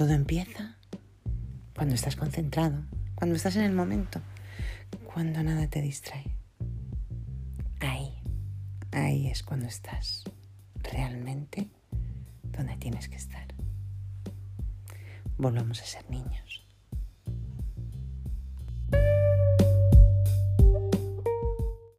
Todo empieza cuando estás concentrado, cuando estás en el momento, cuando nada te distrae. Ahí, ahí es cuando estás realmente donde tienes que estar. Volvamos a ser niños.